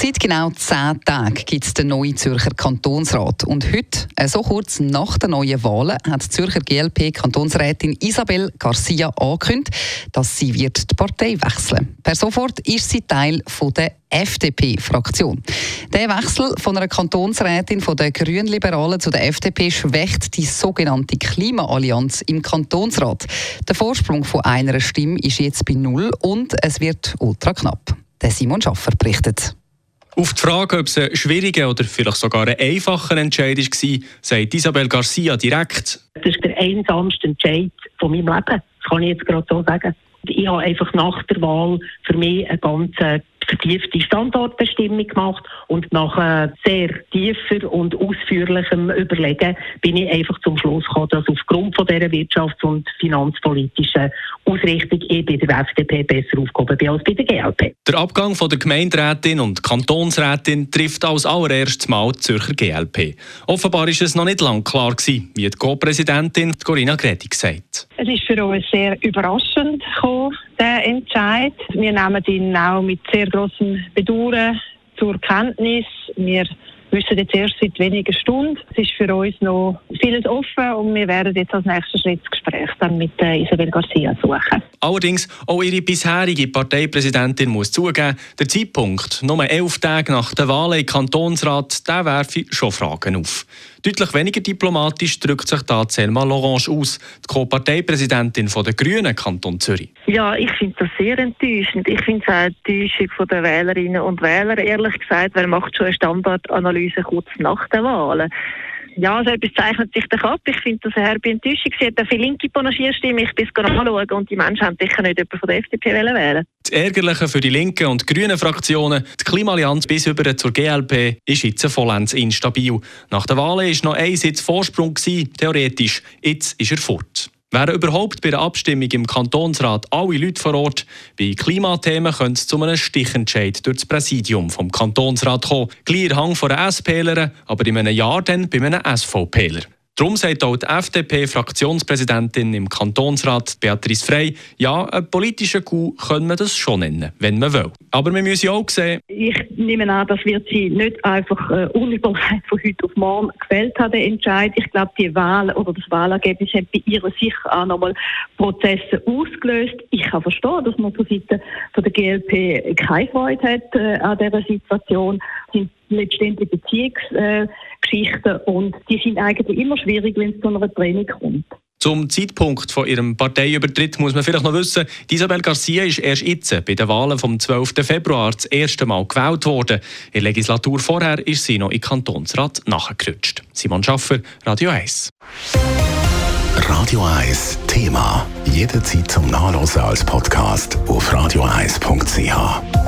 Seit genau zehn Tagen gibt es den neuen Zürcher Kantonsrat. Und heute, äh, so kurz nach den neuen Wahlen, hat die Zürcher GLP-Kantonsrätin Isabel Garcia angekündigt, dass sie wird die Partei wechseln Per sofort ist sie Teil von der FDP-Fraktion. Der Wechsel von einer Kantonsrätin von der Grünliberalen zu der FDP schwächt die sogenannte Klimaallianz im Kantonsrat. Der Vorsprung von einer Stimme ist jetzt bei null und es wird ultra knapp. Der Simon Schaffer berichtet. Auf die Frage, ob es ein schwieriger oder vielleicht sogar ein einfacher Entscheid war, sagt Isabel Garcia direkt. Das ist der einsamste Entscheid von meinem Leben. Das kann ich jetzt gerade so sagen. Ich habe einfach nach der Wahl für mich eine ganz vertiefte Standortbestimmung gemacht und nach äh, sehr tiefer und ausführlichem Überlegen bin ich einfach zum Schluss gekommen, dass aufgrund von dieser wirtschafts- und finanzpolitischen Ausrichtung ich bei der FDP besser aufgehoben bin als bei der GLP. Der Abgang von der Gemeinderätin und Kantonsrätin trifft als allererstes Mal die Zürcher GLP. Offenbar ist es noch nicht lang klar gewesen, wie die Co-Präsidentin Corinna Gredig sagt. Es ist für uns sehr überraschend gekommen, der Entscheid. Wir nehmen ihn auch mit sehr großem Bedauern zur Kenntnis. Wir wissen jetzt erst seit wenigen Stunden. Es ist für uns noch vieles offen und wir werden jetzt als nächsten Schritt das Gespräch dann mit äh, Isabel Garcia suchen. Allerdings, auch ihre bisherige Parteipräsidentin muss zugeben, der Zeitpunkt, nur elf Tage nach der Wahl im Kantonsrat, der werfe schon Fragen auf. Deutlich weniger diplomatisch drückt sich da Selma Lorange aus, die Co-Parteipräsidentin der Grünen Kanton Zürich. Ja, ich finde das sehr enttäuschend. Ich finde es auch Enttäuschung der Wählerinnen und Wähler, ehrlich gesagt. Wer macht schon eine Standardanalyse kurz nach der Wahl? Ja, so etwas zeichnet sich doch ab. Ich finde das eine herbe Enttäuschung. Sie hat auch viele linke Panagierstimmen. Ich bin anschauen und die Menschen haben sicher nicht jemanden von der FDP wählen Das Ärgerliche für die linken und grünen Fraktionen, die Klimaallianz bis über zur GLP, ist jetzt vollends instabil. Nach der Wahl war noch ein Sitz Vorsprung, theoretisch. Jetzt ist er fort. Wären überhaupt bei der Abstimmung im Kantonsrat alle Leute vor Ort, bei Klimathemen könnte es zu einem Stichentscheid durch das Präsidium vom Kantonsrat kommen. Gleich Hang von einer SPler, aber in einem Jahr dann bei einem SVPler. Darum sagt auch die FDP-Fraktionspräsidentin im Kantonsrat Beatrice Frey, ja, ein politischer Coup können wir das schon nennen, wenn man will. Aber wir müssen auch sehen... Ich nehme an, das wird sie nicht einfach äh, unüberlegt von heute auf morgen gefällt haben, den Entscheid. Ich glaube, die Wahl oder das Wahlergebnis hat bei ihr sicher auch nochmal Prozesse ausgelöst. Ich kann verstehen, dass man von Seiten der GLP keine Freude hat äh, an dieser Situation. Sind letztendlich Beziehungsgeschichten äh, und die sind eigentlich immer schwierig, wenn es zu einer Trennung kommt. Zum Zeitpunkt von ihrem Parteiübertritt muss man vielleicht noch wissen, Isabel Garcia ist erst jetzt bei den Wahlen vom 12. Februar das erste Mal gewählt worden. In der Legislatur vorher ist sie noch im Kantonsrat nachgerutscht. Simon Schaffer, Radio 1. Radio 1 Thema. Jederzeit zum Nachlesen als Podcast auf radio1.ch.